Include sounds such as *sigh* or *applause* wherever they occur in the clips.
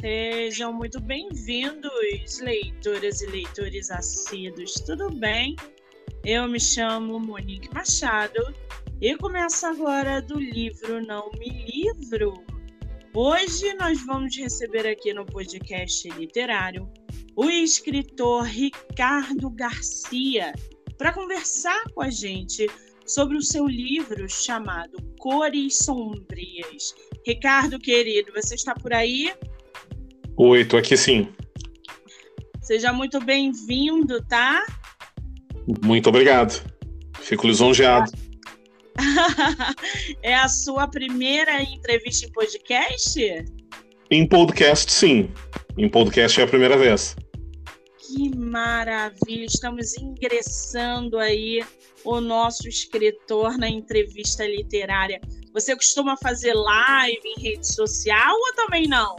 Sejam muito bem-vindos, leitoras e leitores assíduos, tudo bem? Eu me chamo Monique Machado e começo agora do livro Não Me Livro. Hoje nós vamos receber aqui no podcast literário o escritor Ricardo Garcia para conversar com a gente sobre o seu livro chamado Cores Sombrias. Ricardo, querido, você está por aí? Oi, tô aqui sim. Seja muito bem-vindo, tá? Muito obrigado. Fico lisonjeado. *laughs* é a sua primeira entrevista em podcast? Em podcast, sim. Em podcast é a primeira vez. Que maravilha! Estamos ingressando aí o nosso escritor na entrevista literária. Você costuma fazer live em rede social ou também não?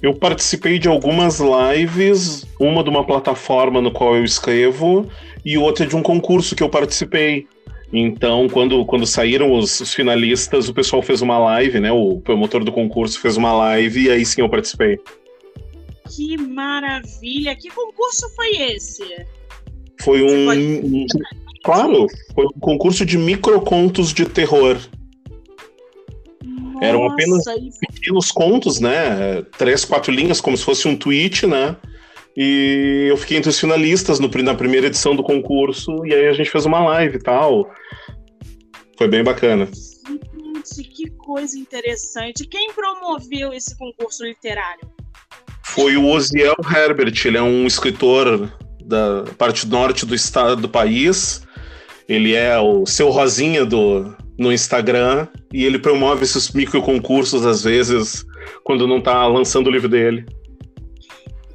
Eu participei de algumas lives, uma de uma plataforma no qual eu escrevo e outra de um concurso que eu participei. Então, quando, quando saíram os, os, finalistas, o pessoal fez uma live, né? O promotor do concurso fez uma live e aí sim eu participei. Que maravilha! Que concurso foi esse? Foi um, pode... um. Claro, foi um concurso de microcontos de terror. Nossa, Eram apenas pequenos contos, né? Três, quatro linhas, como se fosse um tweet, né? E eu fiquei entre os finalistas no, na primeira edição do concurso, e aí a gente fez uma live e tal. Foi bem bacana. Gente, que coisa interessante. Quem promoveu esse concurso literário? Foi o Osiel Herbert, ele é um escritor da parte norte do estado do país. Ele é o seu Rosinha do, no Instagram e ele promove esses micro concursos às vezes quando não está lançando o livro dele.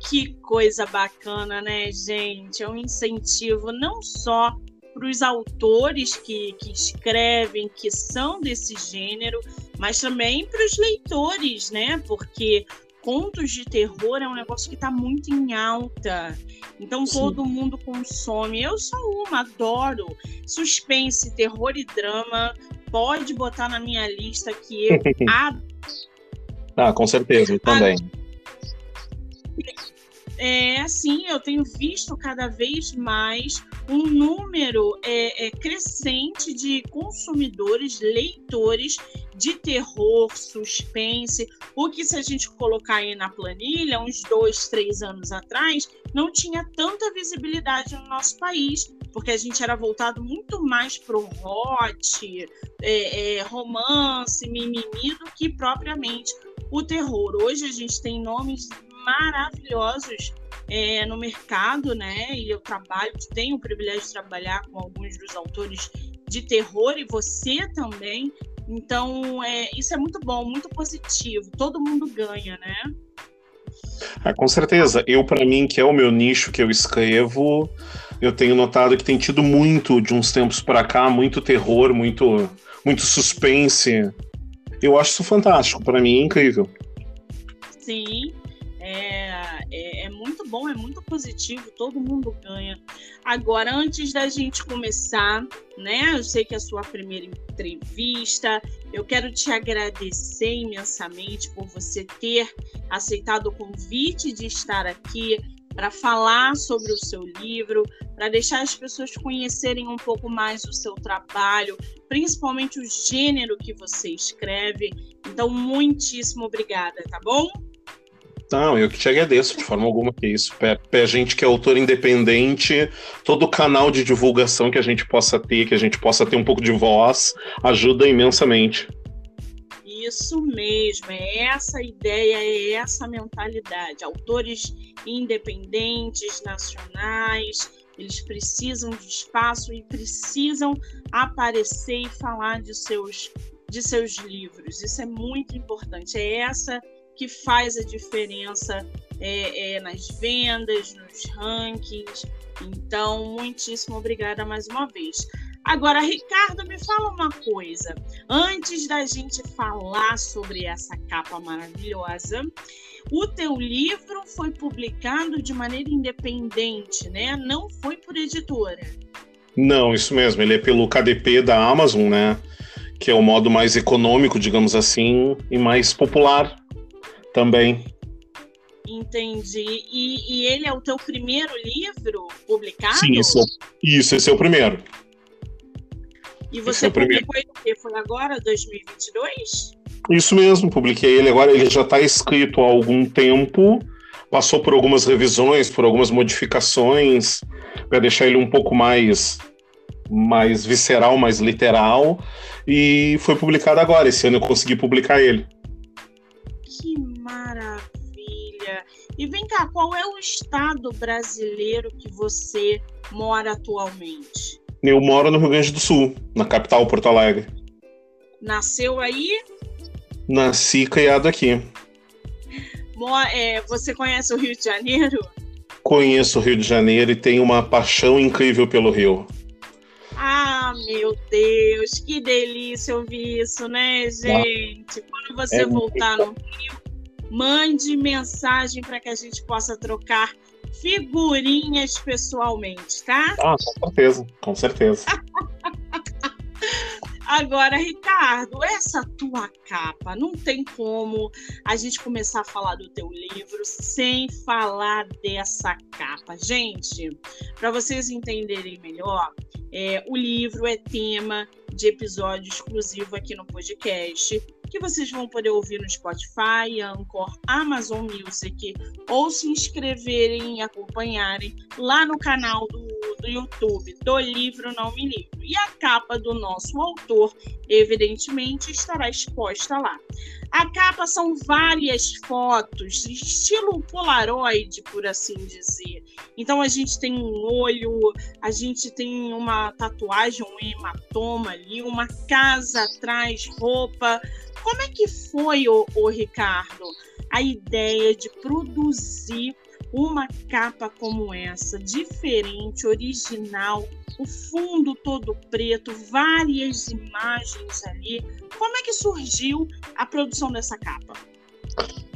Que coisa bacana, né, gente? É um incentivo não só para os autores que, que escrevem, que são desse gênero, mas também para os leitores, né? Porque contos de terror é um negócio que está muito em alta. Então Sim. todo mundo consome. Eu sou uma, adoro suspense, terror e drama. Pode botar na minha lista que eu *laughs* adoro. Ah, com certeza, eu também. É, assim, eu tenho visto cada vez mais um número é, é, crescente de consumidores, leitores de terror, suspense, o que se a gente colocar aí na planilha, uns dois, três anos atrás, não tinha tanta visibilidade no nosso país, porque a gente era voltado muito mais pro hot, é, é, romance, mimimi, do que propriamente o terror. Hoje a gente tem nomes maravilhosos é, no mercado, né? E eu trabalho, tenho o privilégio de trabalhar com alguns dos autores de terror e você também. Então, é, isso é muito bom, muito positivo. Todo mundo ganha, né? Ah, com certeza. Eu, para mim, que é o meu nicho que eu escrevo, eu tenho notado que tem tido muito, de uns tempos para cá, muito terror, muito, muito suspense. Eu acho isso fantástico. Para mim, é incrível. Sim, é, é, é, muito bom, é muito positivo, todo mundo ganha. Agora, antes da gente começar, né? Eu sei que é a sua primeira entrevista, eu quero te agradecer imensamente por você ter aceitado o convite de estar aqui para falar sobre o seu livro, para deixar as pessoas conhecerem um pouco mais o seu trabalho, principalmente o gênero que você escreve. Então, muitíssimo obrigada, tá bom? Não, eu que te agradeço, de forma alguma que isso. A gente que é autor independente, todo canal de divulgação que a gente possa ter, que a gente possa ter um pouco de voz, ajuda imensamente. Isso mesmo, é essa ideia, é essa mentalidade. Autores independentes, nacionais, eles precisam de espaço e precisam aparecer e falar de seus, de seus livros. Isso é muito importante. É essa que faz a diferença é, é, nas vendas, nos rankings. Então, muitíssimo obrigada mais uma vez. Agora, Ricardo, me fala uma coisa. Antes da gente falar sobre essa capa maravilhosa, o teu livro foi publicado de maneira independente, né? Não foi por editora. Não, isso mesmo. Ele é pelo KDP da Amazon, né? Que é o modo mais econômico, digamos assim, e mais popular também. Entendi. E, e, ele é o teu primeiro livro publicado? Sim, isso, isso esse é o primeiro. E você é publicou ele o quê? Foi agora, 2022? Isso mesmo, publiquei ele agora. Ele já está escrito há algum tempo, passou por algumas revisões, por algumas modificações, para deixar ele um pouco mais, mais visceral, mais literal. E foi publicado agora. Esse ano eu consegui publicar ele. Que maravilha! E vem cá, qual é o estado brasileiro que você mora atualmente? Eu moro no Rio Grande do Sul, na capital, Porto Alegre. Nasceu aí? Nasci criado aqui. É, você conhece o Rio de Janeiro? Conheço o Rio de Janeiro e tenho uma paixão incrível pelo Rio. Ah, meu Deus, que delícia ouvir isso, né, gente? Quando você é voltar no Rio, mande mensagem para que a gente possa trocar figurinhas pessoalmente, tá? Ah, com certeza, com certeza. *laughs* Agora, Ricardo, essa tua capa, não tem como a gente começar a falar do teu livro sem falar dessa capa. Gente, para vocês entenderem melhor, é, o livro é tema de episódio exclusivo aqui no podcast que vocês vão poder ouvir no Spotify, Anchor, Amazon Music, ou se inscreverem e acompanharem lá no canal do, do YouTube do livro Não Me Livro. E a capa do nosso autor, evidentemente, estará exposta lá. A capa são várias fotos, estilo Polaroid, por assim dizer. Então a gente tem um olho, a gente tem uma tatuagem, um hematoma ali, uma casa atrás, roupa, como é que foi, o, Ricardo, a ideia de produzir uma capa como essa, diferente, original, o fundo todo preto, várias imagens ali. Como é que surgiu a produção dessa capa?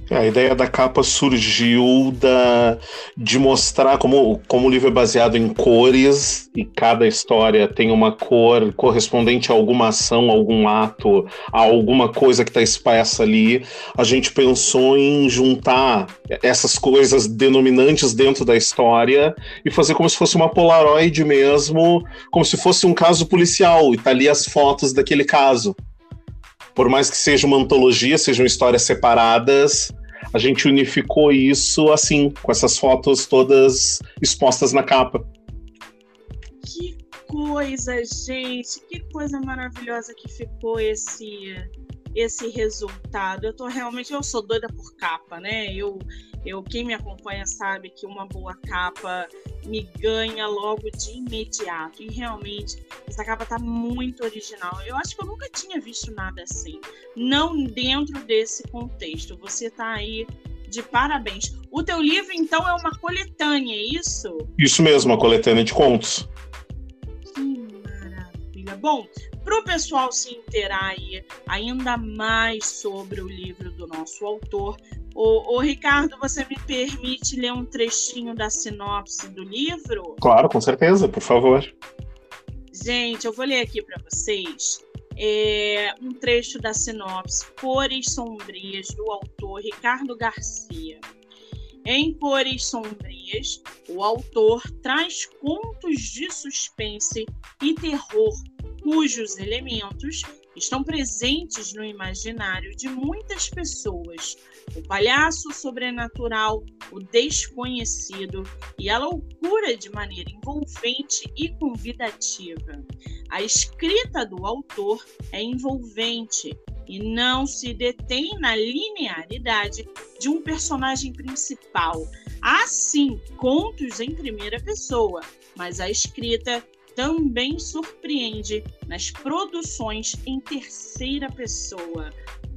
A ideia da capa surgiu da, de mostrar como, como o livro é baseado em cores e cada história tem uma cor correspondente a alguma ação, algum ato, a alguma coisa que está expressa ali. A gente pensou em juntar essas coisas denominantes dentro da história e fazer como se fosse uma Polaroid mesmo, como se fosse um caso policial e tá ali as fotos daquele caso por mais que seja uma antologia, sejam histórias separadas, a gente unificou isso assim, com essas fotos todas expostas na capa. Que coisa, gente! Que coisa maravilhosa que ficou esse esse resultado. Eu tô realmente, eu sou doida por capa, né? Eu, eu quem me acompanha sabe que uma boa capa me ganha logo de imediato. E realmente essa capa tá muito original. Eu acho que eu nunca tinha visto nada assim, não dentro desse contexto. Você tá aí de parabéns. O teu livro então é uma coletânea, é isso? Isso mesmo, uma coletânea de contos. Que maravilha. Bom, para o pessoal se inteirar aí ainda mais sobre o livro do nosso autor. O, Ricardo, você me permite ler um trechinho da sinopse do livro? Claro, com certeza, por favor. Gente, eu vou ler aqui para vocês é, um trecho da sinopse Cores Sombrias, do autor Ricardo Garcia. Em Cores Sombrias, o autor traz contos de suspense e terror cujos elementos estão presentes no imaginário de muitas pessoas. O palhaço sobrenatural, o desconhecido e a loucura de maneira envolvente e convidativa. A escrita do autor é envolvente e não se detém na linearidade de um personagem principal. Há sim contos em primeira pessoa, mas a escrita também surpreende nas produções em terceira pessoa.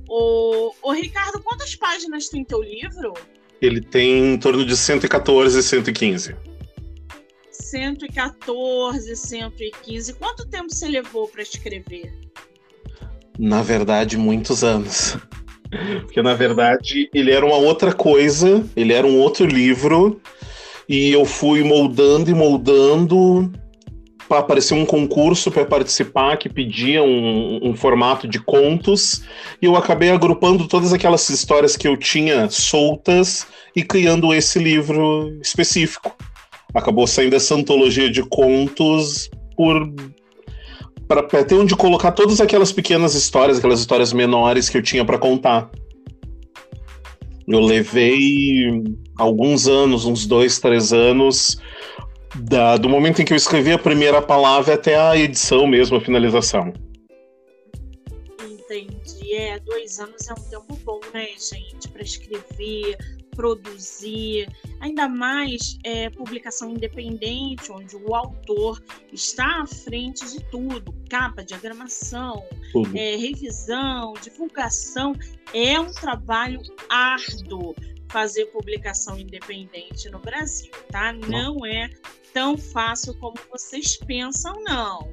O, o Ricardo, quantas páginas tem teu livro? Ele tem em torno de 114 e 115. 114, 115. Quanto tempo você levou para escrever? Na verdade, muitos anos. Porque, na verdade, ele era uma outra coisa, ele era um outro livro, e eu fui moldando e moldando apareceu um concurso para participar que pedia um, um, formato de contos e eu acabei agrupando todas aquelas histórias que eu tinha soltas e criando esse livro específico. Acabou saindo essa antologia de contos por para ter onde colocar todas aquelas pequenas histórias, aquelas histórias menores que eu tinha para contar. Eu levei alguns anos, uns dois, três anos, da, do momento em que eu escrevi a primeira palavra até a edição mesmo, a finalização. Entendi. É, dois anos é um tempo bom, né, gente, para escrever, produzir, ainda mais é, publicação independente, onde o autor está à frente de tudo, capa, diagramação, é, revisão, divulgação, é um trabalho árduo fazer publicação independente no Brasil, tá? Não é tão fácil como vocês pensam, não.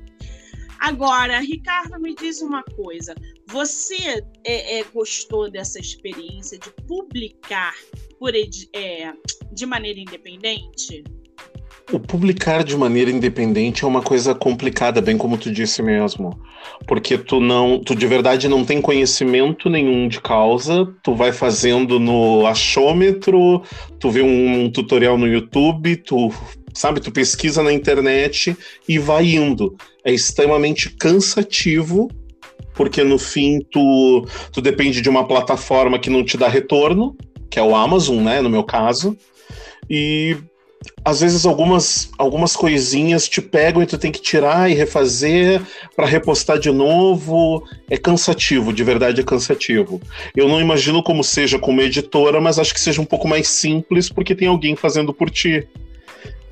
Agora, Ricardo, me diz uma coisa. Você é, é, gostou dessa experiência de publicar por, é, de maneira independente? O publicar de maneira independente é uma coisa complicada, bem como tu disse mesmo. Porque tu não, tu de verdade não tem conhecimento nenhum de causa, tu vai fazendo no achômetro, tu vê um, tutorial no YouTube, tu sabe, tu pesquisa na internet e vai indo. É extremamente cansativo, porque no fim tu, tu depende de uma plataforma que não te dá retorno, que é o Amazon, né, no meu caso. E às vezes algumas, algumas coisinhas te pegam e tu tem que tirar e refazer para repostar de novo. É cansativo, de verdade é cansativo. Eu não imagino como seja como editora, mas acho que seja um pouco mais simples porque tem alguém fazendo por ti.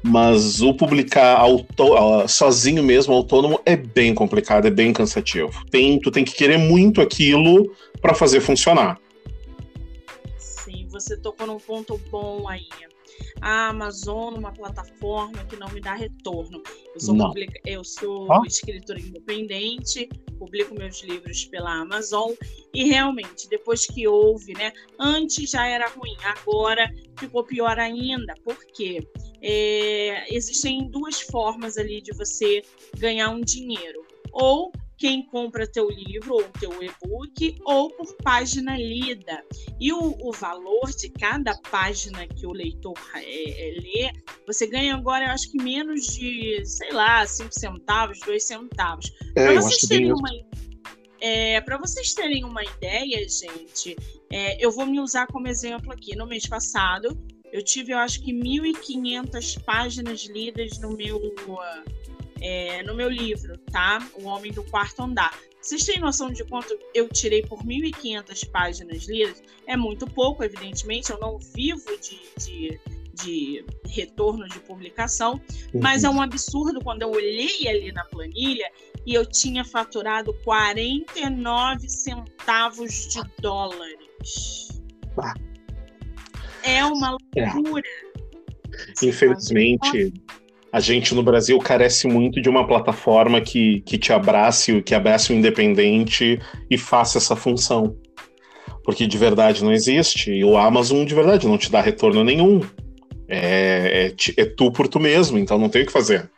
Mas o publicar auto, sozinho mesmo, autônomo, é bem complicado, é bem cansativo. Tem, tu tem que querer muito aquilo para fazer funcionar. Sim, você tocou num ponto bom aí a Amazon uma plataforma que não me dá retorno. Eu sou, publica... eu sou ah? escritora independente, publico meus livros pela Amazon e realmente, depois que houve, né? Antes já era ruim, agora ficou pior ainda, porque é, existem duas formas ali de você ganhar um dinheiro. Ou quem compra teu livro ou teu e-book ou por página lida. E o, o, valor de cada página que o leitor é, é, lê, você ganha agora, eu acho que menos de, sei lá, 5 centavos, 2 centavos. É, Para vocês terem uma é, para vocês terem uma ideia, gente, eu vou me usar como exemplo aqui. No mês passado, eu tive, eu acho que 1.500 páginas lidas no meu é, no meu livro, tá? O Homem do Quarto Andar. Vocês têm noção de quanto eu tirei por 1.500 páginas lidas? É muito pouco, evidentemente, eu não vivo de, de, de retorno de publicação, uhum. mas é um absurdo quando eu olhei ali na planilha e eu tinha faturado 49 centavos de dólares. É uma é. loucura. É. Infelizmente, a gente no Brasil carece muito de uma plataforma que, que te abrace, que abrace o independente e faça essa função. Porque de verdade não existe. E o Amazon de verdade não te dá retorno nenhum. É, é, é tu por tu mesmo, então não tem o que fazer.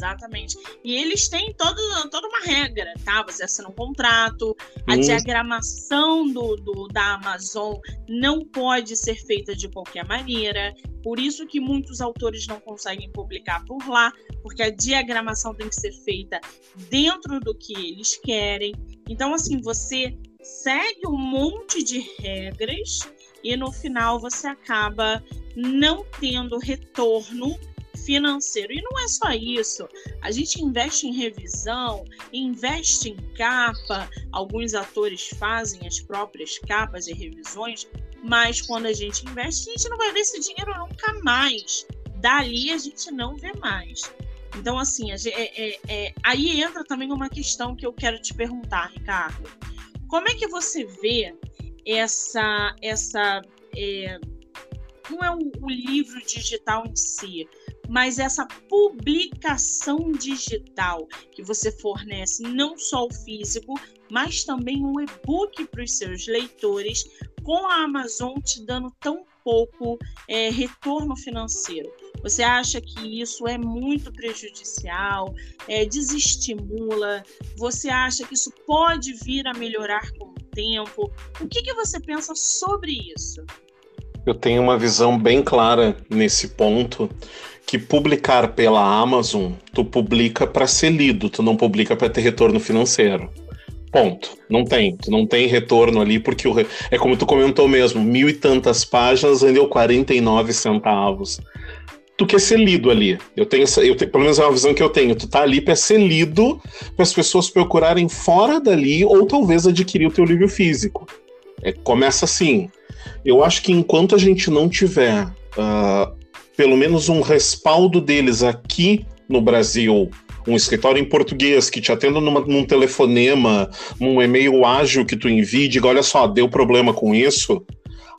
Exatamente. E eles têm todo, toda uma regra, tá? Você assina um contrato, a diagramação do, do, da Amazon não pode ser feita de qualquer maneira. Por isso que muitos autores não conseguem publicar por lá, porque a diagramação tem que ser feita dentro do que eles querem. Então, assim, você segue um monte de regras e no final você acaba não tendo retorno financeiro. E não é só isso. A gente investe em revisão, investe em capa. Alguns atores fazem as próprias capas e revisões, mas quando a gente investe, a gente não vai ver esse dinheiro nunca mais. Dali a gente não vê mais. Então, assim, é, é, é, aí entra também uma questão que eu quero te perguntar, Ricardo. Como é que você vê essa. essa é, não é o, o livro digital em si, mas essa publicação digital que você fornece não só o físico, mas também um e-book para os seus leitores, com a Amazon te dando tão pouco é, retorno financeiro. Você acha que isso é muito prejudicial, é, desestimula? Você acha que isso pode vir a melhorar com o tempo? O que, que você pensa sobre isso? Eu tenho uma visão bem clara nesse ponto que publicar pela Amazon, tu publica para ser lido, tu não publica para ter retorno financeiro. Ponto. Não tem. Tu não tem retorno ali, porque o re... é como tu comentou mesmo, mil e tantas páginas vendeu 49 centavos. Tu quer ser lido ali. Eu tenho essa, eu tenho, pelo menos é uma visão que eu tenho. Tu tá ali para ser lido, para as pessoas procurarem fora dali ou talvez adquirir o teu livro físico. É, começa assim. Eu acho que enquanto a gente não tiver uh, pelo menos um respaldo deles aqui no Brasil, um escritório em português que te atenda numa, num telefonema, num e-mail ágil que tu envie, diga, olha só, deu problema com isso,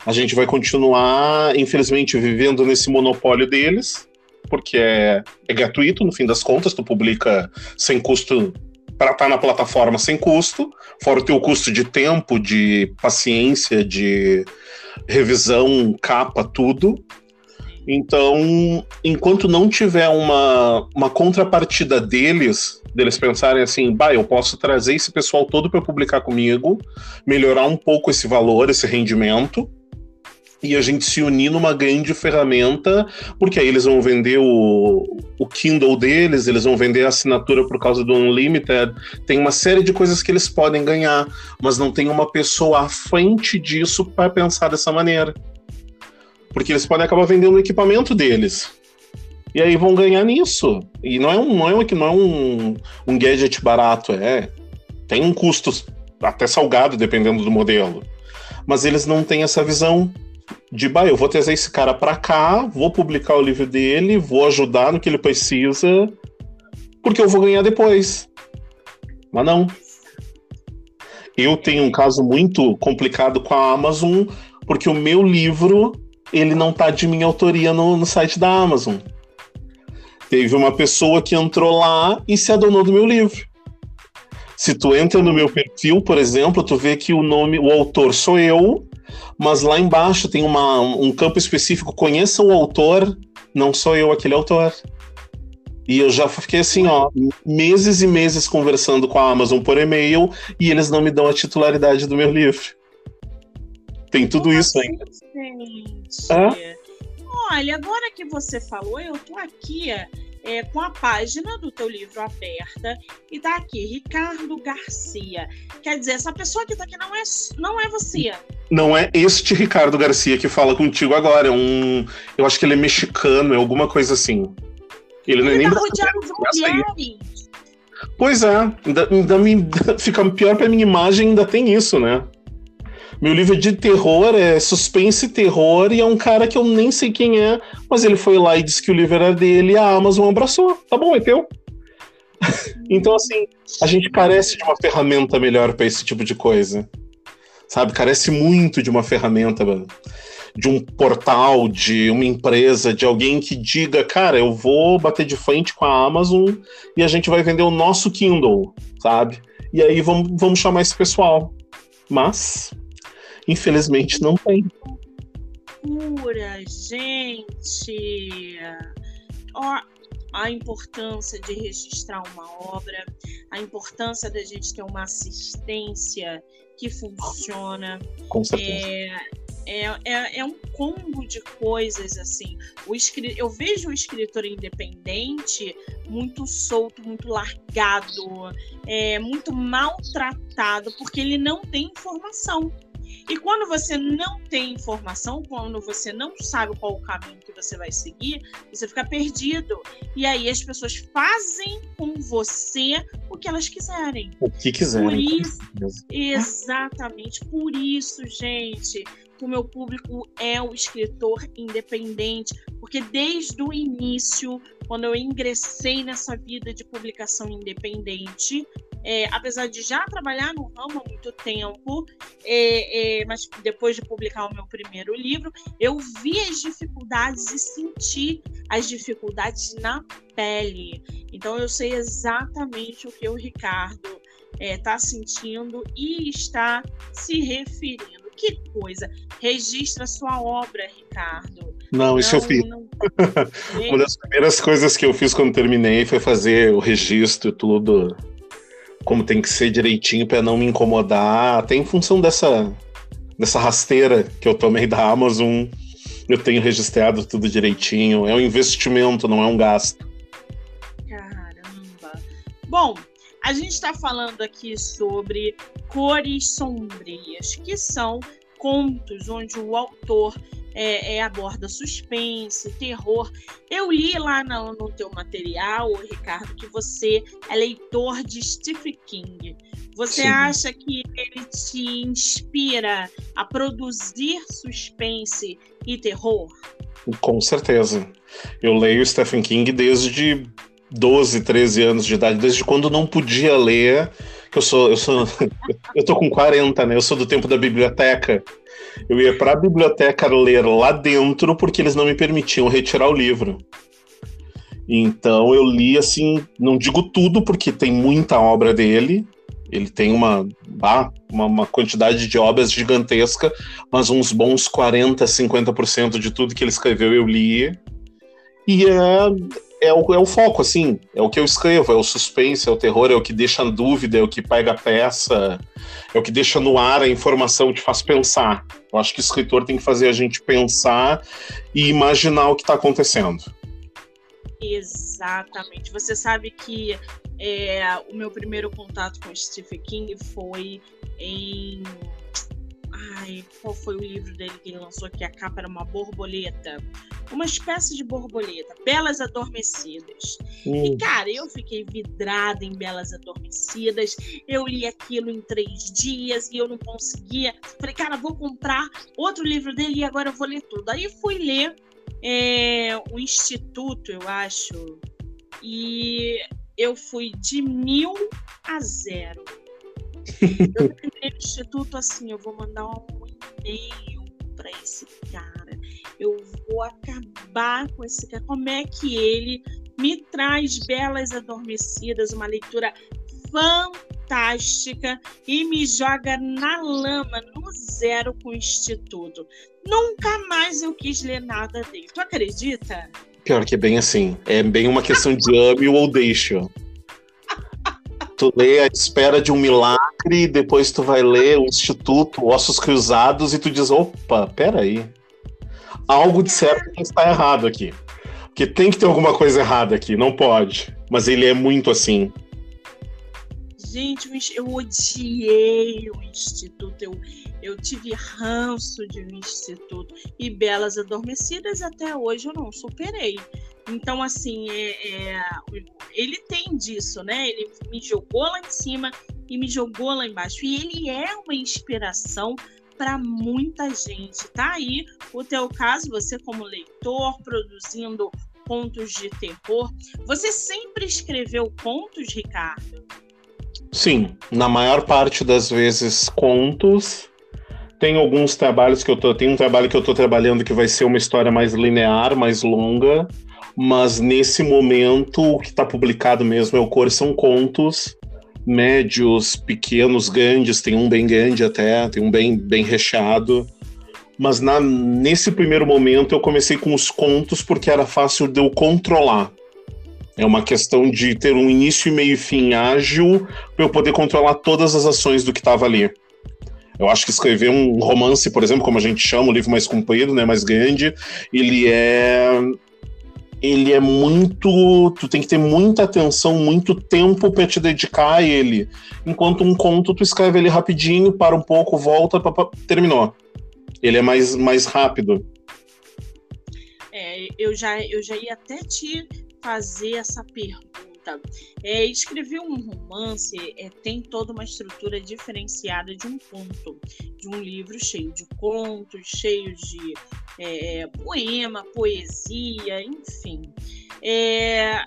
a gente vai continuar, infelizmente, vivendo nesse monopólio deles, porque é, é gratuito, no fim das contas, tu publica sem custo para estar tá na plataforma sem custo, fora o teu custo de tempo, de paciência, de revisão, capa, tudo. Então, enquanto não tiver uma, uma contrapartida deles, deles pensarem assim, bah, eu posso trazer esse pessoal todo para publicar comigo, melhorar um pouco esse valor, esse rendimento, e a gente se unir numa grande ferramenta, porque aí eles vão vender o, o Kindle deles, eles vão vender a assinatura por causa do Unlimited. Tem uma série de coisas que eles podem ganhar, mas não tem uma pessoa à frente disso para pensar dessa maneira. Porque eles podem acabar vendendo o equipamento deles. E aí vão ganhar nisso. E não é um, não é um, não é um, um gadget barato, é. Tem um custo até salgado, dependendo do modelo. Mas eles não têm essa visão de, bah, eu vou trazer esse cara para cá, vou publicar o livro dele, vou ajudar no que ele precisa, porque eu vou ganhar depois. Mas não. Eu tenho um caso muito complicado com a Amazon, porque o meu livro ele não tá de minha autoria no, no site da Amazon. Teve uma pessoa que entrou lá e se adonou do meu livro. Se tu entra no meu perfil, por exemplo, tu vê que o nome, o autor sou eu, mas lá embaixo tem uma, um campo específico, conheça o autor, não sou eu aquele autor. E eu já fiquei assim, ó, meses e meses conversando com a Amazon por e-mail e eles não me dão a titularidade do meu livro. Tem tudo Como isso ainda. Gente. É? Olha, agora que você falou, eu tô aqui é, com a página do teu livro aberta e tá aqui, Ricardo Garcia. Quer dizer, essa pessoa que tá aqui não é, não é você. Não é este Ricardo Garcia que fala contigo agora. É um. Eu acho que ele é mexicano, é alguma coisa assim. Ele, ele não é nem. Tá rodeado de mulheres. Pois é, ainda, ainda me, *laughs* fica pior pra minha imagem, ainda tem isso, né? Meu livro é de terror, é suspense e terror, e é um cara que eu nem sei quem é, mas ele foi lá e disse que o livro era dele e a Amazon abraçou. Tá bom, é teu. *laughs* então, assim, a gente carece de uma ferramenta melhor para esse tipo de coisa. Sabe? Carece muito de uma ferramenta, de um portal, de uma empresa, de alguém que diga, cara, eu vou bater de frente com a Amazon e a gente vai vender o nosso Kindle, sabe? E aí vamos, vamos chamar esse pessoal. Mas Infelizmente não tem. Pura, gente. Ó, a importância de registrar uma obra, a importância da gente ter uma assistência que funciona. Com certeza. É, é, é, é, um combo de coisas assim. O escri... Eu vejo o escritor independente muito solto, muito largado, é, muito maltratado, porque ele não tem informação. E quando você não tem informação, quando você não sabe qual o caminho que você vai seguir, você fica perdido. E aí as pessoas fazem com você o que elas quiserem. O que quiserem. Por isso, exatamente. Por isso, gente, o meu público é o escritor independente, porque desde o início, quando eu ingressei nessa vida de publicação independente, é, apesar de já trabalhar no ramo há muito tempo, é, é, mas depois de publicar o meu primeiro livro, eu vi as dificuldades e senti as dificuldades na pele. Então eu sei exatamente o que o Ricardo está é, sentindo e está se referindo. Que coisa! Registra sua obra, Ricardo Não, isso não, eu fiz. Não... *laughs* Uma das primeiras coisas que eu fiz quando terminei foi fazer o registro e tudo como tem que ser direitinho para não me incomodar, até em função dessa dessa rasteira que eu tomei da Amazon, eu tenho registrado tudo direitinho. É um investimento, não é um gasto. Caramba. Bom, a gente está falando aqui sobre cores sombrias, que são contos onde o autor é, é, aborda suspense, terror. Eu li lá no, no teu material, Ricardo, que você é leitor de Stephen King. Você Sim. acha que ele te inspira a produzir suspense e terror? Com certeza. Eu leio Stephen King desde 12, 13 anos de idade, desde quando não podia ler, que eu sou, eu sou, *laughs* eu tô com 40, né? Eu sou do tempo da biblioteca. Eu ia para a biblioteca ler lá dentro porque eles não me permitiam retirar o livro. Então eu li assim, não digo tudo porque tem muita obra dele. Ele tem uma, uma, uma quantidade de obras gigantesca, mas uns bons 40, 50% de tudo que ele escreveu eu li. E é, é o, é o foco, assim. É o que eu escrevo, é o suspense, é o terror, é o que deixa dúvida, é o que pega a peça, é o que deixa no ar a informação, te faz pensar. Eu acho que o escritor tem que fazer a gente pensar e imaginar o que está acontecendo. Exatamente. Você sabe que é, o meu primeiro contato com Stephen King foi em Ai, qual foi o livro dele que ele lançou que a capa era uma borboleta? Uma espécie de borboleta, Belas Adormecidas. Hum. E, cara, eu fiquei vidrada em Belas Adormecidas. Eu li aquilo em três dias e eu não conseguia. Falei, cara, vou comprar outro livro dele e agora eu vou ler tudo. Aí fui ler é, o Instituto, eu acho. E eu fui de mil a zero eu *laughs* terminei no instituto assim, eu vou mandar um e-mail para esse cara. Eu vou acabar com esse cara. Como é que ele me traz Belas Adormecidas, uma leitura fantástica e me joga na lama, no zero com o Instituto. Nunca mais eu quis ler nada dele. Tu acredita? Pior que é bem assim. É bem uma questão de ame ou deixo. Tu lê a espera de um milagre, depois tu vai ler o Instituto Ossos Cruzados e tu diz, opa, peraí. Algo de certo está errado aqui. Porque tem que ter alguma coisa errada aqui, não pode. Mas ele é muito assim. Gente, eu odiei o Instituto. Eu, eu tive ranço de um Instituto. E Belas Adormecidas até hoje eu não superei. Então, assim, é, é, ele tem disso, né? Ele me jogou lá em cima e me jogou lá embaixo. E ele é uma inspiração para muita gente. Tá aí o teu caso, você como leitor, produzindo contos de terror. Você sempre escreveu contos, Ricardo? Sim, na maior parte das vezes contos. Tem alguns trabalhos que eu tô. Tem um trabalho que eu tô trabalhando que vai ser uma história mais linear, mais longa mas nesse momento o que está publicado mesmo é o Cor são contos médios, pequenos, grandes, tem um bem grande até, tem um bem, bem recheado. Mas na, nesse primeiro momento eu comecei com os contos porque era fácil de eu controlar. É uma questão de ter um início, meio e fim ágil para eu poder controlar todas as ações do que estava ali. Eu acho que escrever um romance, por exemplo, como a gente chama, um livro mais comprido, né, mais grande, ele é ele é muito. Tu tem que ter muita atenção, muito tempo para te dedicar a ele. Enquanto um conto, tu escreve ele rapidinho, para um pouco, volta, pra, terminou. Ele é mais, mais rápido. É, eu já, eu já ia até te fazer essa pergunta é, escrever um romance é, tem toda uma estrutura diferenciada de um conto, de um livro cheio de contos, cheio de é, poema, poesia, enfim. É,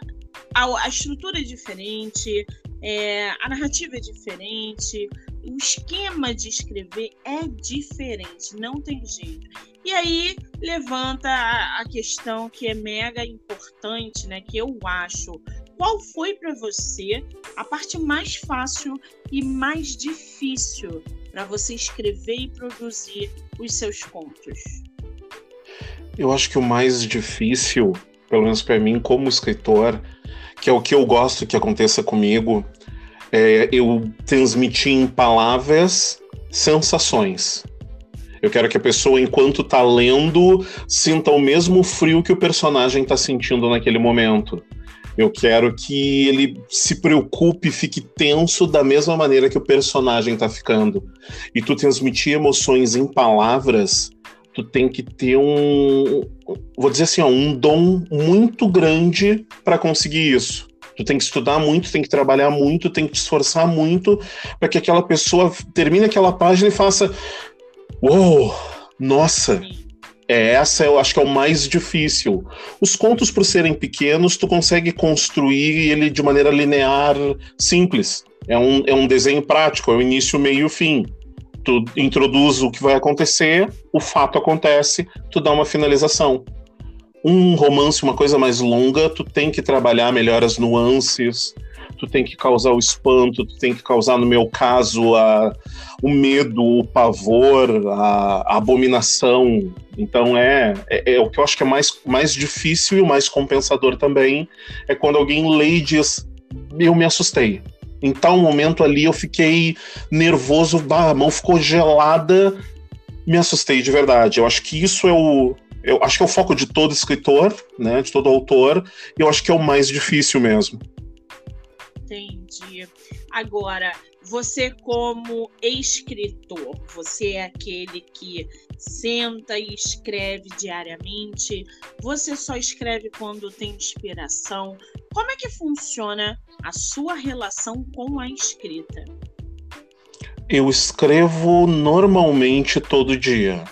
a, a, estrutura é diferente, é, a narrativa é diferente, o esquema de escrever é diferente, não tem jeito. E aí levanta a, a questão que é mega importante, né? Que eu acho qual foi para você a parte mais fácil e mais difícil para você escrever e produzir os seus contos? Eu acho que o mais difícil, pelo menos para mim como escritor, que é o que eu gosto que aconteça comigo, é eu transmitir em palavras sensações. Eu quero que a pessoa, enquanto tá lendo, sinta o mesmo frio que o personagem tá sentindo naquele momento. Eu quero que ele se preocupe, fique tenso da mesma maneira que o personagem tá ficando. E tu transmitir emoções em palavras, tu tem que ter um, vou dizer assim, ó, um dom muito grande para conseguir isso. Tu tem que estudar muito, tem que trabalhar muito, tem que te esforçar muito para que aquela pessoa termine aquela página e faça: Uou, nossa! É, essa eu acho que é o mais difícil. Os contos, por serem pequenos, tu consegue construir ele de maneira linear, simples. É um, é um desenho prático, é o início, meio e fim. Tu introduz o que vai acontecer, o fato acontece, tu dá uma finalização um romance, uma coisa mais longa, tu tem que trabalhar melhor as nuances, tu tem que causar o espanto, tu tem que causar, no meu caso, a, o medo, o pavor, a, a abominação. Então é, é, é, o que eu acho que é mais, mais difícil e o mais compensador também, é quando alguém lê e diz, eu me assustei. Em tal momento ali eu fiquei nervoso, bah, a mão ficou gelada, me assustei de verdade. Eu acho que isso é o, eu acho que é o foco de todo escritor, né, de todo autor, e eu acho que é o mais difícil mesmo. Entendi. Agora, você como escritor, você é aquele que senta e escreve diariamente? Você só escreve quando tem inspiração? Como é que funciona a sua relação com a escrita? Eu escrevo normalmente todo dia.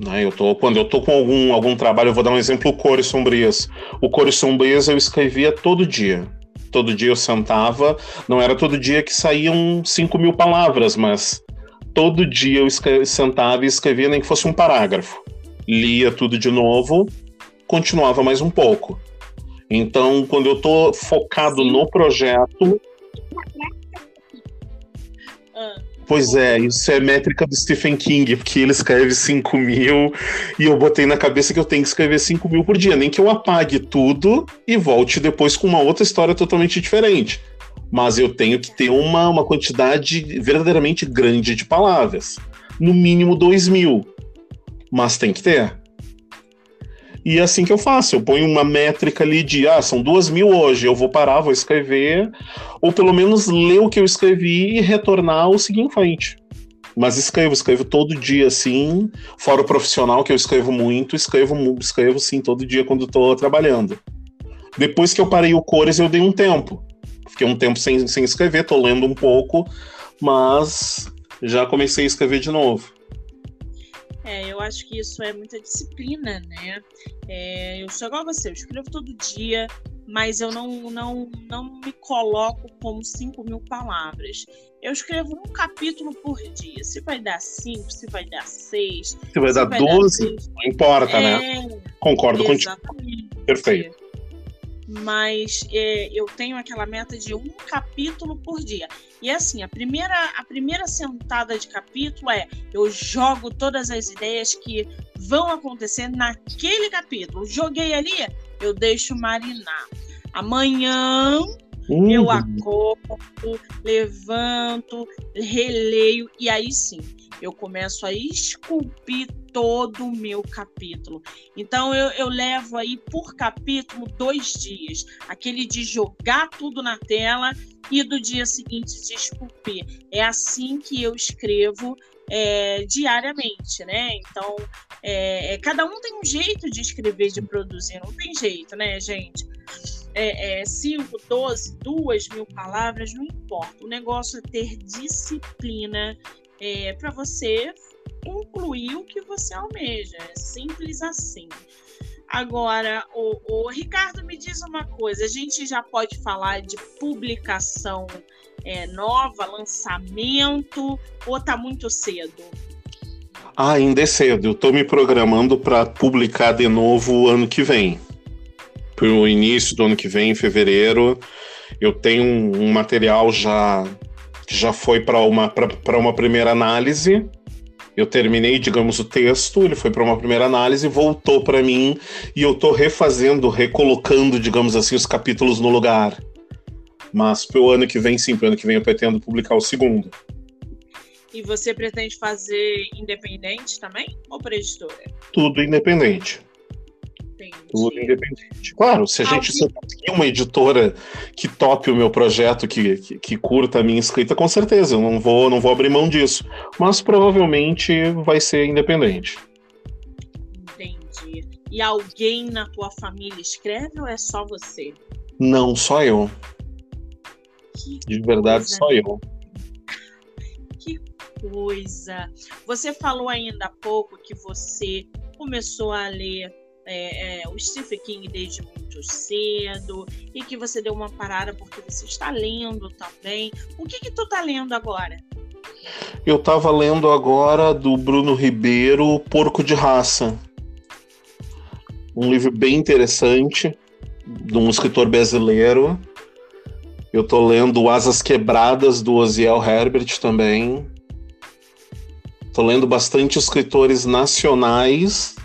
Né? Eu tô, quando eu tô com algum, algum trabalho, eu vou dar um exemplo, Cores Sombrias. O Cores Sombrias eu escrevia todo dia. Todo dia eu sentava, não era todo dia que saíam 5 mil palavras, mas todo dia eu sentava e escrevia nem que fosse um parágrafo. Lia tudo de novo, continuava mais um pouco. Então, quando eu tô focado no projeto. Ah Pois é, isso é métrica do Stephen King, porque ele escreve 5 mil e eu botei na cabeça que eu tenho que escrever 5 mil por dia. Nem que eu apague tudo e volte depois com uma outra história totalmente diferente. Mas eu tenho que ter uma, uma quantidade verdadeiramente grande de palavras. No mínimo 2 mil. Mas tem que ter. E é assim que eu faço. Eu ponho uma métrica ali de, ah, são duas mil hoje, eu vou parar, vou escrever, ou pelo menos ler o que eu escrevi e retornar o frente. Mas escrevo, escrevo todo dia, assim, fora o profissional, que eu escrevo muito, escrevo, escrevo sim todo dia quando estou trabalhando. Depois que eu parei o Cores, eu dei um tempo. Fiquei um tempo sem, sem escrever, tô lendo um pouco, mas já comecei a escrever de novo. É, eu acho que isso é muita disciplina, né? É, eu sou igual a você, eu escrevo todo dia, mas eu não, não, não me coloco como 5 mil palavras. Eu escrevo um capítulo por dia. Se vai dar 5, se vai dar 6. Se, se vai dar 12, não importa, né? é, né? Concordo exatamente. contigo. Perfeito mas é, eu tenho aquela meta de um capítulo por dia. E assim, a primeira, a primeira sentada de capítulo é eu jogo todas as ideias que vão acontecer naquele capítulo. Joguei ali, eu deixo marinar. Amanhã uhum. eu acordo, levanto, releio e aí sim eu começo a esculpir todo o meu capítulo. Então eu, eu levo aí por capítulo dois dias, aquele de jogar tudo na tela e do dia seguinte de esculpir. É assim que eu escrevo é, diariamente, né? Então, é, é, cada um tem um jeito de escrever, de produzir, não tem jeito, né, gente? É, 5, 12, 2 mil palavras, não importa. O negócio é ter disciplina é, para você concluir o que você almeja. É simples assim. Agora, o, o, Ricardo me diz uma coisa: a gente já pode falar de publicação é, nova, lançamento, ou tá muito cedo? Ah, ainda é cedo. Eu estou me programando para publicar de novo ano que vem. Para o início do ano que vem, em fevereiro, eu tenho um material já que já foi para uma, uma primeira análise Eu terminei, digamos, o texto, ele foi para uma primeira análise, voltou para mim e eu estou refazendo, recolocando, digamos assim, os capítulos no lugar. Mas para o ano que vem, sim, para o ano que vem eu pretendo publicar o segundo. E você pretende fazer independente também ou para editora? Tudo independente. Tudo independente. Claro, se a gente se conseguir uma editora que tope o meu projeto, que, que, que, curta a minha escrita, com certeza, eu não vou, não vou abrir mão disso. Mas provavelmente vai ser independente. Entendi. E alguém na tua família escreve ou é só você? Não, só eu. Que De verdade, coisa. só eu. *laughs* Que coisa. Você falou ainda há pouco que você começou a ler é, é, o Stephen King desde muito cedo e que você deu uma parada porque você está lendo também. O que que tu tá lendo agora? Eu estava lendo agora do Bruno Ribeiro, Porco de Raça. Um livro bem interessante, de um escritor brasileiro. Eu estou lendo Asas Quebradas, do Osiel Herbert também. Estou lendo bastante escritores nacionais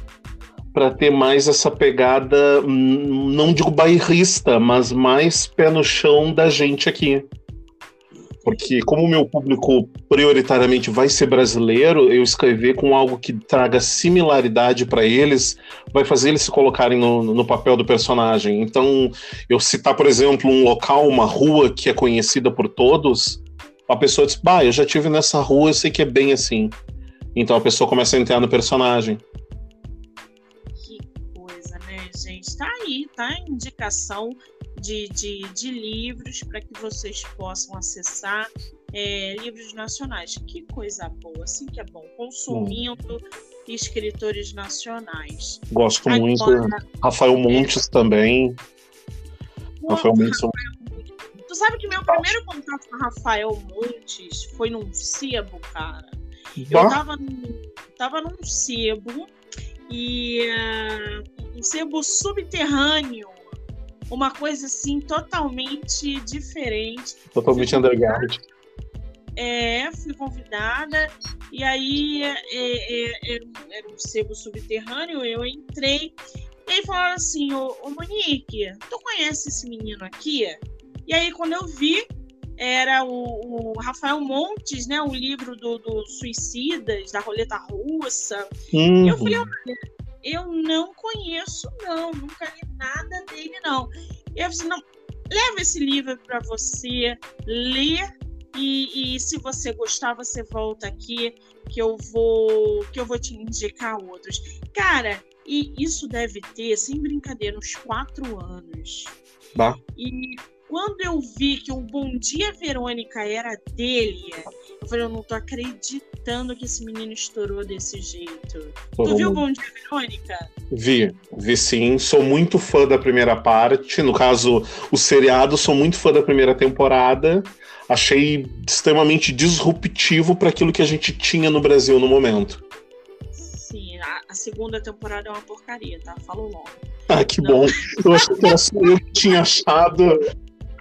para ter mais essa pegada, hum, não digo bairrista, mas mais pé no chão da gente aqui. Porque como o meu público prioritariamente vai ser brasileiro, eu escrever com algo que traga similaridade para eles vai fazer eles se colocarem no, no papel do personagem. Então, eu citar, por exemplo, um local, uma rua que é conhecida por todos, a pessoa diz, bah, eu já tive nessa rua, eu sei que é bem assim. Então a pessoa começa a entrar no personagem. Está aí, tá? Indicação de, de, de livros para que vocês possam acessar é, livros nacionais. Que coisa boa, assim que é bom. Consumindo escritores nacionais. Gosto Agora, muito. Rafael Montes é... também. Rafael Montes. Tu sabe que meu primeiro contato com Rafael Montes foi num sebo, cara. Eu tava, num, tava num sebo e uh, um sebo subterrâneo, uma coisa assim totalmente diferente. Totalmente underground. É, fui convidada e aí é, é, é, era um sebo subterrâneo, eu entrei e aí falaram assim, ô, ô Monique, tu conhece esse menino aqui? E aí quando eu vi, era o, o, Rafael Montes, né? O livro do, do Suicidas, da Roleta Russa. Uhum. Eu falei, olha, eu não conheço, não, nunca li nada dele, não. Eu falei, não, leva esse livro para você ler e, e, se você gostar, você volta aqui que eu vou que eu vou te indicar outros. Cara, e isso deve ter, sem brincadeira, uns quatro anos. Bah. E quando eu vi que o Bom Dia Verônica era dele, eu falei, eu não tô acreditando que esse menino estourou desse jeito. Tu viu o Bom Dia Verônica? Vi, vi sim. Sou muito fã da primeira parte. No caso, o seriado, sou muito fã da primeira temporada. Achei extremamente disruptivo para aquilo que a gente tinha no Brasil no momento. Sim, a, a segunda temporada é uma porcaria, tá? Falo logo. Ah, que não. bom. Eu achei que era só eu que tinha achado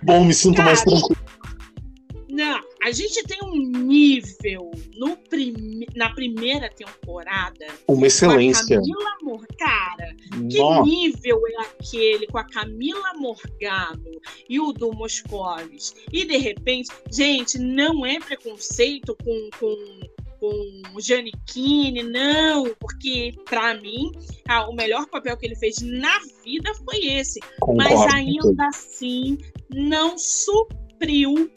Bom, me sinto Cara, mais tranquilo. Não, a gente tem um nível no prime... na primeira temporada. Uma excelência. Com a Camila Mor... Cara, Nossa. que nível é aquele com a Camila Morgado e o do Moscovis? E de repente, gente, não é preconceito com, com com o Giannichini, não, porque para mim ah, o melhor papel que ele fez na vida foi esse. Concordo. Mas ainda assim não supriu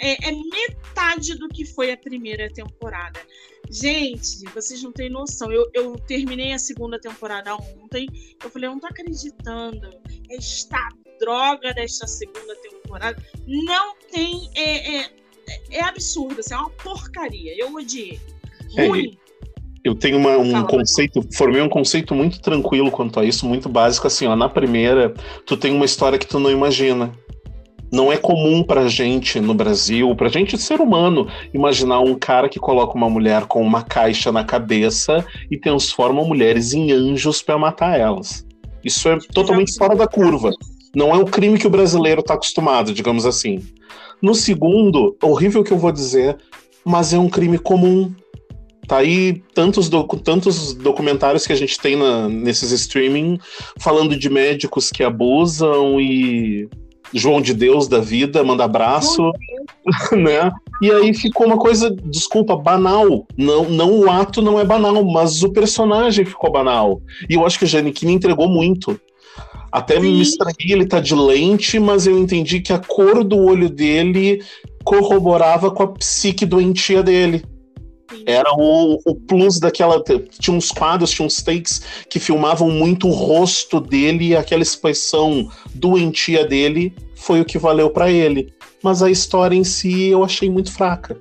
é, é, metade do que foi a primeira temporada. Gente, vocês não têm noção. Eu, eu terminei a segunda temporada ontem. Eu falei, eu não tô acreditando. Esta droga desta segunda temporada não tem. É, é, é absurdo, assim, é uma porcaria. Eu odiei. É, Ruim. Eu tenho uma, um Fala, conceito, formei um conceito muito tranquilo quanto a isso, muito básico, assim, ó, na primeira, tu tem uma história que tu não imagina. Não é comum pra gente no Brasil, pra gente ser humano, imaginar um cara que coloca uma mulher com uma caixa na cabeça e transforma mulheres em anjos para matar elas. Isso é totalmente fora da curva. Não é o crime que o brasileiro está acostumado, digamos assim. No segundo, horrível que eu vou dizer, mas é um crime comum. Tá aí tantos, docu tantos documentários que a gente tem na, nesses streaming falando de médicos que abusam e João de Deus da vida, manda abraço, *laughs* né? E aí ficou uma coisa, desculpa, banal. Não, não o ato não é banal, mas o personagem ficou banal. E eu acho que a Janequine entregou muito. Até Sim. me estranhei, ele tá de lente, mas eu entendi que a cor do olho dele corroborava com a psique doentia dele. Era o, o plus daquela. Tinha uns quadros, tinha uns takes que filmavam muito o rosto dele e aquela expressão doentia dele foi o que valeu para ele. Mas a história em si eu achei muito fraca.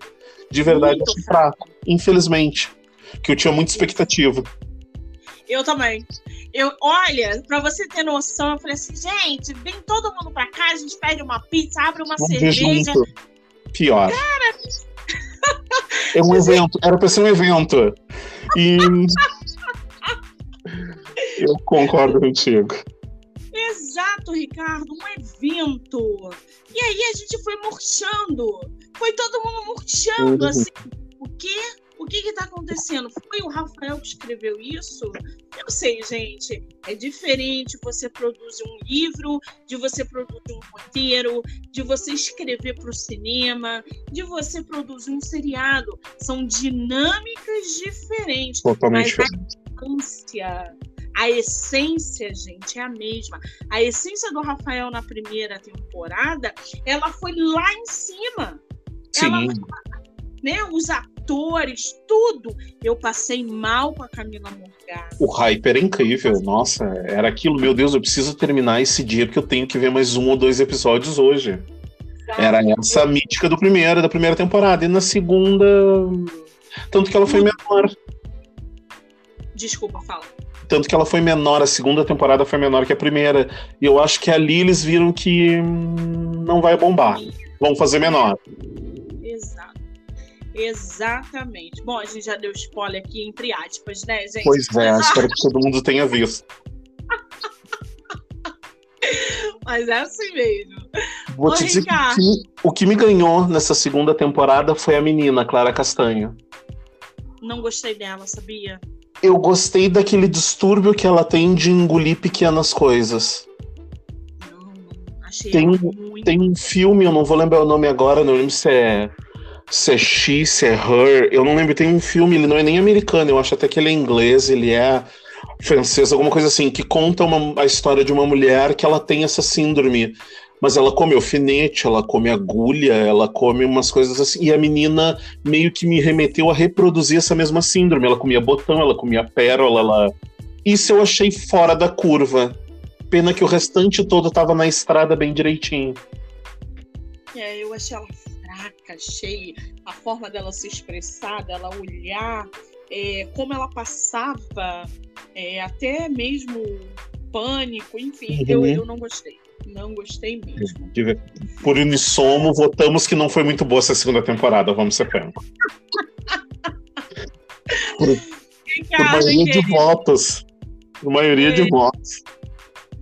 De verdade, muito achei fraco. Infelizmente. Que eu tinha muita expectativa. Eu também. Eu, olha, para você ter noção, eu falei assim, gente, vem todo mundo para cá, a gente pede uma pizza, abre uma Vamos cerveja. Pior. Cara, é um evento, era para ser um evento. E eu concordo contigo. Exato, Ricardo, um evento. E aí a gente foi murchando. Foi todo mundo murchando, uhum. assim. O quê? O que está acontecendo? Foi o Rafael que escreveu isso? Eu sei, gente. É diferente você produzir um livro, de você produzir um roteiro, de você escrever para o cinema, de você produzir um seriado. São dinâmicas diferentes. Totalmente mas. A essência, a essência, gente, é a mesma. A essência do Rafael na primeira temporada, ela foi lá em cima. Sim. Ela, né, os atores, tudo. Eu passei mal com a Camila Morgado. O hype era incrível, nossa, era aquilo, meu Deus, eu preciso terminar esse dia porque eu tenho que ver mais um ou dois episódios hoje. Exato. Era essa mítica do primeiro, da primeira temporada. E na segunda. Tanto que ela foi menor. Desculpa, fala. Tanto que ela foi menor, a segunda temporada foi menor que a primeira. E eu acho que ali eles viram que hum, não vai bombar. Vão fazer menor. Exatamente. Bom, a gente já deu spoiler aqui entre aspas, né, gente? Pois é, espero que todo mundo tenha visto. *laughs* Mas é assim mesmo. Vou Ô, te dizer Ricardo. que o que me ganhou nessa segunda temporada foi a menina, Clara Castanho. Não gostei dela, sabia? Eu gostei daquele distúrbio que ela tem de engolir pequenas coisas. Não, achei tem, muito... tem um filme, eu não vou lembrar o nome agora, não lembro se é se é she, se é her. Eu não lembro, tem um filme, ele não é nem americano, eu acho até que ele é inglês, ele é francês, alguma coisa assim, que conta uma, a história de uma mulher que ela tem essa síndrome. Mas ela come alfinete, ela come agulha, ela come umas coisas assim. E a menina meio que me remeteu a reproduzir essa mesma síndrome. Ela comia botão, ela comia pérola, ela. Isso eu achei fora da curva. Pena que o restante todo tava na estrada bem direitinho. É, eu achei ela fraca, achei a forma dela se expressar, dela olhar, é, como ela passava, é, até mesmo pânico, enfim, uhum. eu, eu não gostei. Não gostei mesmo. Por unissono, votamos que não foi muito boa essa segunda temporada, vamos ser franco. *laughs* por, por maioria de votos. Por maioria é. de votos.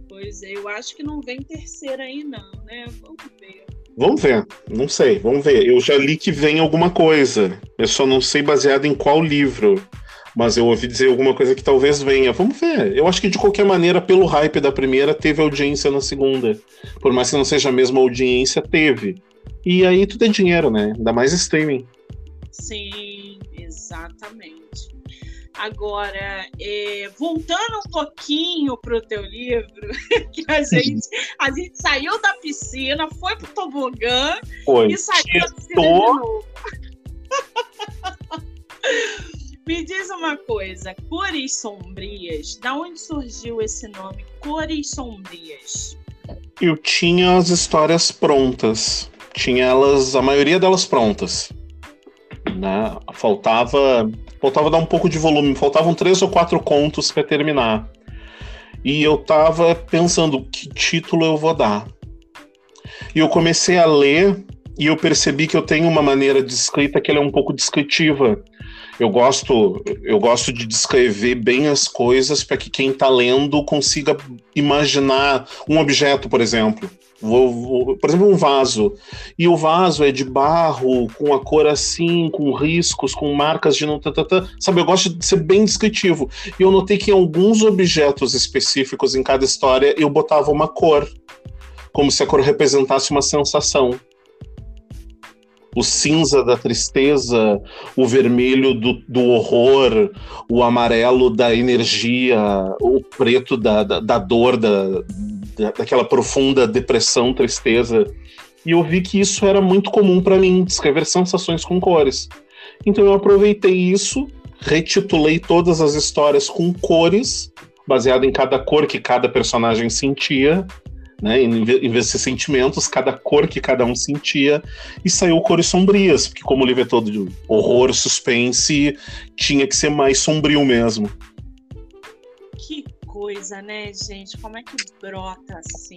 Pois é, eu acho que não vem terceira aí, não, né? Vamos ver. Vamos ver, não sei, vamos ver. Eu já li que vem alguma coisa. Eu só não sei baseado em qual livro. Mas eu ouvi dizer alguma coisa que talvez venha. Vamos ver. Eu acho que de qualquer maneira, pelo hype da primeira, teve audiência na segunda. Por mais que não seja a mesma audiência, teve. E aí tudo é dinheiro, né? Ainda mais streaming. Sim, exatamente. Agora, é, voltando um pouquinho para o teu livro, *laughs* que a gente, a gente saiu da piscina, foi pro tobogã foi. e saiu da piscina de novo. *laughs* Me diz uma coisa, Cores Sombrias, da onde surgiu esse nome, Cores Sombrias? Eu tinha as histórias prontas, tinha elas, a maioria delas prontas. Né? Faltava faltava dar um pouco de volume, faltavam três ou quatro contos para terminar. E eu tava pensando que título eu vou dar. E eu comecei a ler e eu percebi que eu tenho uma maneira de escrita que ela é um pouco descritiva. Eu gosto, eu gosto de descrever bem as coisas para que quem está lendo consiga imaginar um objeto, por exemplo. Vou, vou, por exemplo, um vaso. E o vaso é de barro, com a cor assim, com riscos, com marcas de não. Sabe, eu gosto de ser bem descritivo. E eu notei que em alguns objetos específicos em cada história eu botava uma cor, como se a cor representasse uma sensação o cinza da tristeza, o vermelho do, do horror, o amarelo da energia, o preto da, da, da dor, da, daquela profunda depressão, tristeza. E eu vi que isso era muito comum para mim, descrever sensações com cores. Então eu aproveitei isso, retitulei todas as histórias com cores, baseado em cada cor que cada personagem sentia, né? Em vez de sentimentos, cada cor que cada um sentia, e saiu cores sombrias, porque como o livro é todo de horror, suspense, tinha que ser mais sombrio mesmo. Coisa, né, gente? Como é que brota assim?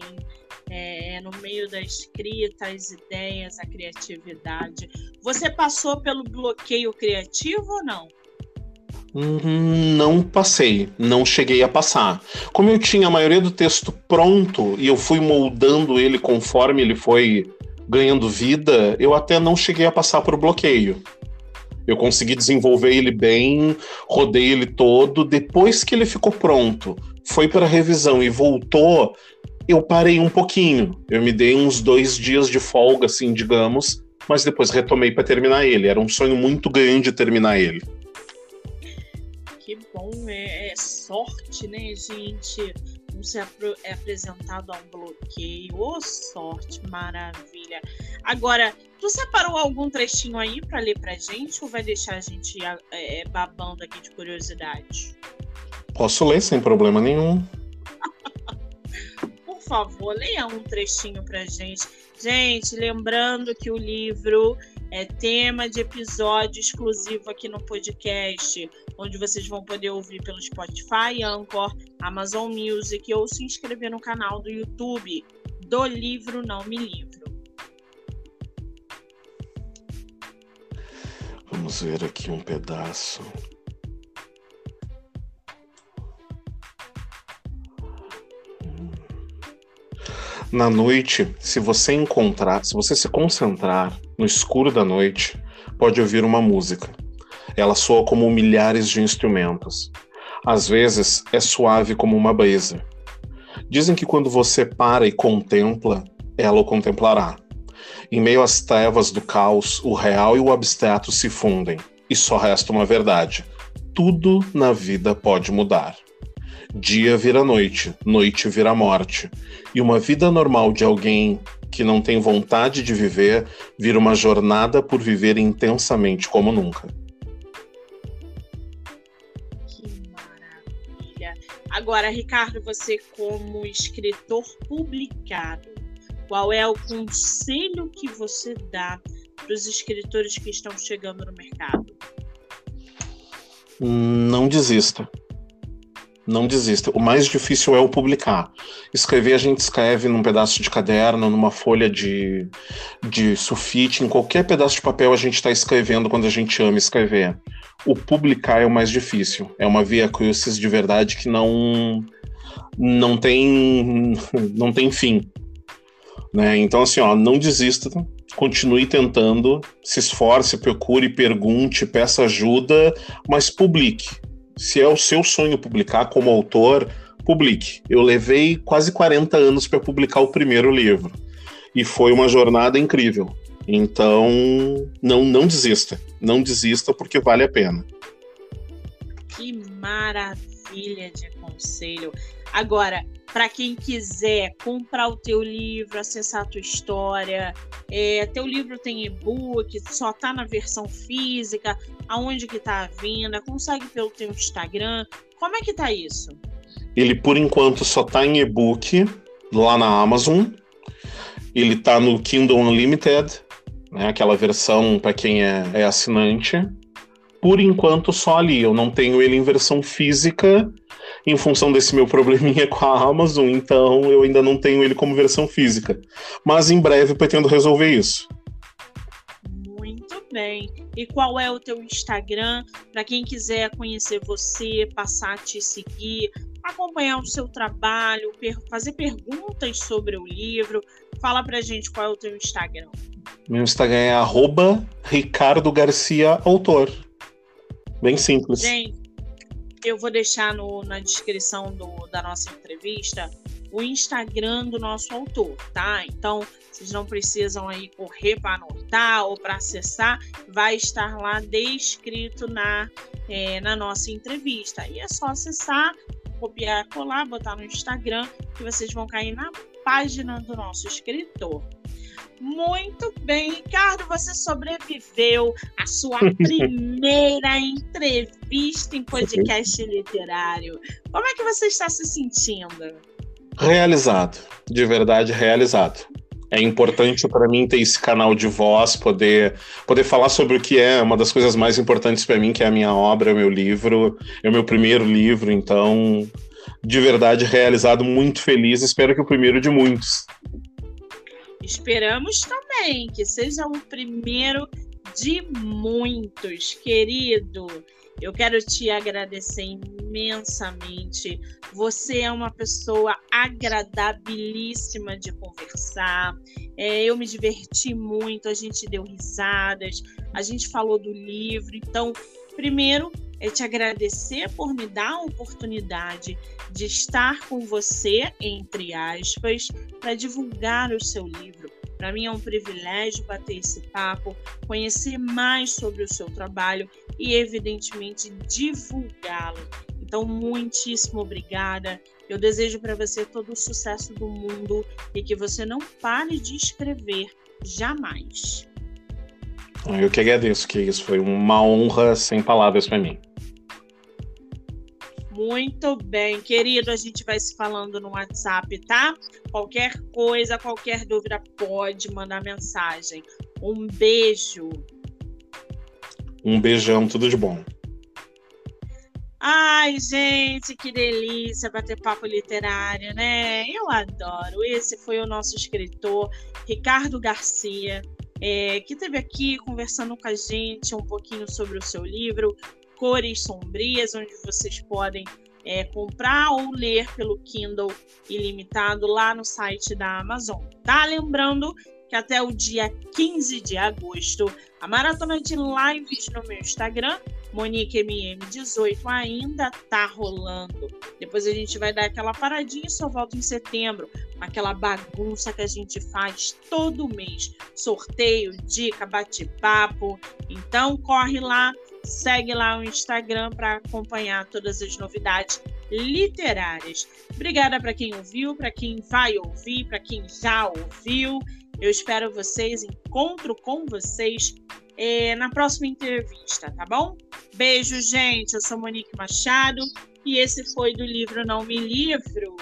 É, no meio da escrita, as ideias, a criatividade. Você passou pelo bloqueio criativo ou não? Não passei, não cheguei a passar. Como eu tinha a maioria do texto pronto e eu fui moldando ele conforme ele foi ganhando vida, eu até não cheguei a passar por bloqueio. Eu consegui desenvolver ele bem, rodei ele todo. Depois que ele ficou pronto, foi para revisão e voltou, eu parei um pouquinho. Eu me dei uns dois dias de folga, assim, digamos, mas depois retomei para terminar ele. Era um sonho muito grande terminar ele que bom, é, é sorte, né, gente? Não ser é apresentado a um bloqueio. Ô, oh, sorte, maravilha. Agora, tu separou algum trechinho aí para ler pra gente ou vai deixar a gente é, babando aqui de curiosidade? Posso ler sem problema nenhum. *laughs* Por favor, leia um trechinho pra gente. Gente, lembrando que o livro é tema de episódio exclusivo aqui no podcast, onde vocês vão poder ouvir pelo Spotify, Anchor, Amazon Music ou se inscrever no canal do YouTube do livro Não Me Livro. Vamos ver aqui um pedaço. Na noite, se você encontrar, se você se concentrar no escuro da noite, pode ouvir uma música. Ela soa como milhares de instrumentos. Às vezes é suave como uma brisa. Dizem que quando você para e contempla, ela o contemplará. Em meio às trevas do caos, o real e o abstrato se fundem, e só resta uma verdade: tudo na vida pode mudar. Dia vira noite, noite vira morte. E uma vida normal de alguém que não tem vontade de viver vira uma jornada por viver intensamente como nunca. Que maravilha. Agora, Ricardo, você como escritor publicado, qual é o conselho que você dá para os escritores que estão chegando no mercado? Não desista não desista. O mais difícil é o publicar. Escrever, a gente escreve num pedaço de caderno, numa folha de, de sulfite, em qualquer pedaço de papel a gente está escrevendo quando a gente ama escrever. O publicar é o mais difícil. É uma via crucis de verdade que não não tem não tem fim. Né? Então assim, ó, não desista, continue tentando, se esforce, procure, pergunte, peça ajuda, mas publique se é o seu sonho publicar como autor, publique. Eu levei quase 40 anos para publicar o primeiro livro. E foi uma jornada incrível. Então, não, não desista. Não desista porque vale a pena. Que maravilha de conselho. Agora, para quem quiser comprar o teu livro, acessar a tua história, é, teu livro tem e-book, só tá na versão física, aonde que tá a venda, consegue pelo teu Instagram, como é que tá isso? Ele, por enquanto, só tá em e-book lá na Amazon, ele tá no Kindle Unlimited, né, aquela versão para quem é, é assinante, por enquanto só ali, eu não tenho ele em versão física, em função desse meu probleminha *laughs* com a Amazon, então eu ainda não tenho ele como versão física. Mas em breve pretendo resolver isso. Muito bem. E qual é o teu Instagram? Para quem quiser conhecer você, passar a te seguir, acompanhar o seu trabalho, per fazer perguntas sobre o livro. Fala pra gente qual é o teu Instagram. Meu Instagram é arroba Ricardo Garcia Autor. Bem simples. Gente, eu vou deixar no, na descrição do, da nossa entrevista o Instagram do nosso autor, tá? Então, vocês não precisam aí correr para anotar ou para acessar, vai estar lá descrito na, é, na nossa entrevista. E é só acessar, copiar, colar, botar no Instagram, que vocês vão cair na página do nosso escritor. Muito bem, Ricardo, você sobreviveu à sua *laughs* primeira entrevista em podcast literário. Como é que você está se sentindo? Realizado, de verdade realizado. É importante para mim ter esse canal de voz, poder poder falar sobre o que é uma das coisas mais importantes para mim, que é a minha obra, o meu livro, é o meu primeiro livro, então de verdade realizado, muito feliz, espero que o primeiro de muitos. Esperamos também que seja o primeiro de muitos, querido. Eu quero te agradecer imensamente. Você é uma pessoa agradabilíssima de conversar. É, eu me diverti muito, a gente deu risadas, a gente falou do livro. Então, primeiro, é te agradecer por me dar a oportunidade de estar com você, entre aspas, para divulgar o seu livro. Para mim é um privilégio bater esse papo, conhecer mais sobre o seu trabalho e, evidentemente, divulgá-lo. Então, muitíssimo obrigada. Eu desejo para você todo o sucesso do mundo e que você não pare de escrever jamais. Eu que agradeço, que isso foi uma honra sem palavras para mim. Muito bem, querido, a gente vai se falando no WhatsApp, tá? Qualquer coisa, qualquer dúvida, pode mandar mensagem. Um beijo. Um beijão, tudo de bom. Ai, gente, que delícia bater papo literário, né? Eu adoro. Esse foi o nosso escritor, Ricardo Garcia, é, que esteve aqui conversando com a gente um pouquinho sobre o seu livro, Cores Sombrias, onde vocês podem é, comprar ou ler pelo Kindle ilimitado lá no site da Amazon. Tá? Lembrando que até o dia 15 de agosto, a maratona de lives no meu Instagram, MoniqueMM18, ainda tá rolando. Depois a gente vai dar aquela paradinha e só volta em setembro, aquela bagunça que a gente faz todo mês. Sorteio, dica, bate-papo. Então corre lá, segue lá o Instagram para acompanhar todas as novidades literárias. Obrigada para quem ouviu, para quem vai ouvir, para quem já ouviu. Eu espero vocês, encontro com vocês é, na próxima entrevista, tá bom? Beijo, gente. Eu sou Monique Machado e esse foi do livro Não Me Livro.